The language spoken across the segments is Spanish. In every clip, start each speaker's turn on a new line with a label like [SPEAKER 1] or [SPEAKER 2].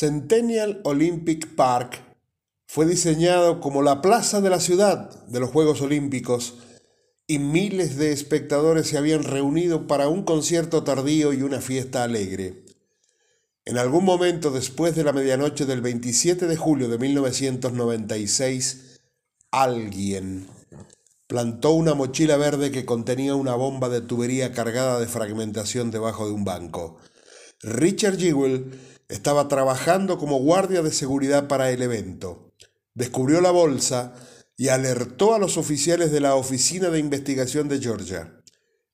[SPEAKER 1] Centennial Olympic Park fue diseñado como la plaza de la ciudad de los Juegos Olímpicos y miles de espectadores se habían reunido para un concierto tardío y una fiesta alegre. En algún momento después de la medianoche del 27 de julio de 1996, alguien plantó una mochila verde que contenía una bomba de tubería cargada de fragmentación debajo de un banco. Richard Jewell estaba trabajando como guardia de seguridad para el evento. Descubrió la bolsa y alertó a los oficiales de la Oficina de Investigación de Georgia.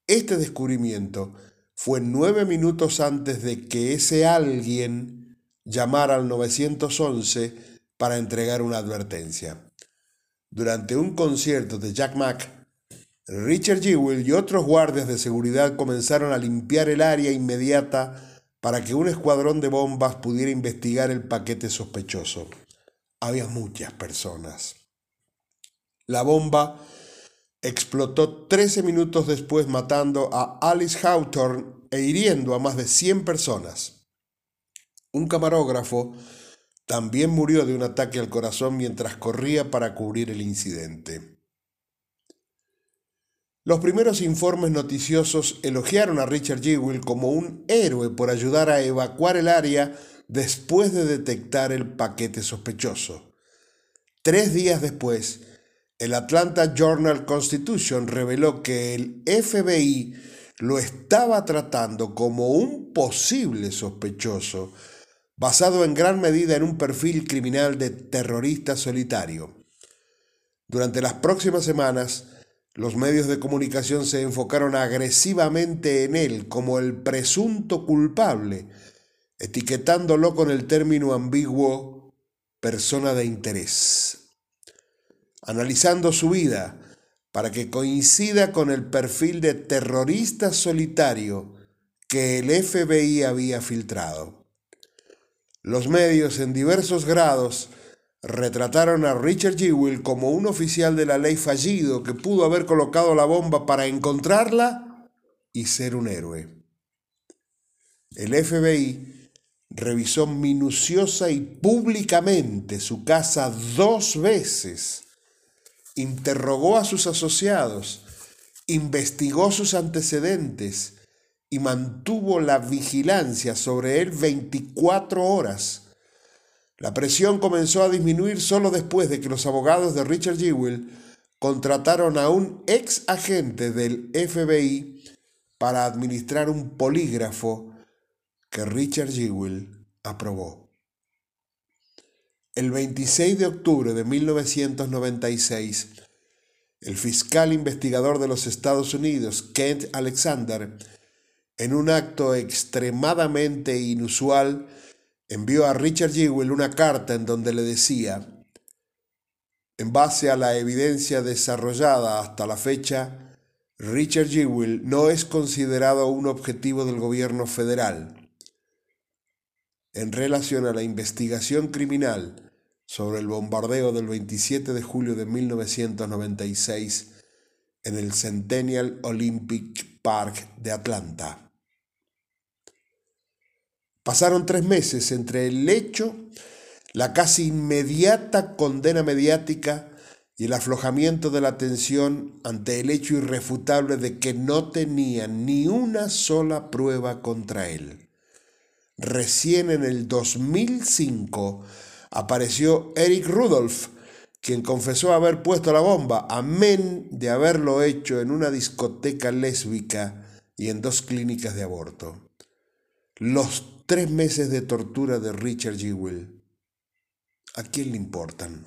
[SPEAKER 1] Este descubrimiento fue nueve minutos antes de que ese alguien llamara al 911 para entregar una advertencia. Durante un concierto de Jack Mack, Richard Jewell y otros guardias de seguridad comenzaron a limpiar el área inmediata para que un escuadrón de bombas pudiera investigar el paquete sospechoso. Había muchas personas. La bomba explotó 13 minutos después matando a Alice Hawthorne e hiriendo a más de 100 personas. Un camarógrafo también murió de un ataque al corazón mientras corría para cubrir el incidente. Los primeros informes noticiosos elogiaron a Richard Jewell como un héroe por ayudar a evacuar el área después de detectar el paquete sospechoso. Tres días después, el Atlanta Journal Constitution reveló que el FBI lo estaba tratando como un posible sospechoso, basado en gran medida en un perfil criminal de terrorista solitario. Durante las próximas semanas, los medios de comunicación se enfocaron agresivamente en él como el presunto culpable, etiquetándolo con el término ambiguo persona de interés analizando su vida para que coincida con el perfil de terrorista solitario que el FBI había filtrado. Los medios en diversos grados retrataron a Richard Jewell como un oficial de la ley fallido que pudo haber colocado la bomba para encontrarla y ser un héroe. El FBI revisó minuciosa y públicamente su casa dos veces interrogó a sus asociados, investigó sus antecedentes y mantuvo la vigilancia sobre él 24 horas. La presión comenzó a disminuir solo después de que los abogados de Richard Jewell contrataron a un ex agente del FBI para administrar un polígrafo que Richard Jewell aprobó. El 26 de octubre de 1996, el fiscal investigador de los Estados Unidos, Kent Alexander, en un acto extremadamente inusual, envió a Richard Jewell una carta en donde le decía, en base a la evidencia desarrollada hasta la fecha, Richard Jewell no es considerado un objetivo del gobierno federal. En relación a la investigación criminal, sobre el bombardeo del 27 de julio de 1996 en el Centennial Olympic Park de Atlanta. Pasaron tres meses entre el hecho, la casi inmediata condena mediática y el aflojamiento de la tensión ante el hecho irrefutable de que no tenían ni una sola prueba contra él. Recién en el 2005 apareció Eric Rudolph, quien confesó haber puesto la bomba, amén de haberlo hecho en una discoteca lésbica y en dos clínicas de aborto. Los tres meses de tortura de Richard Jewell, ¿a quién le importan?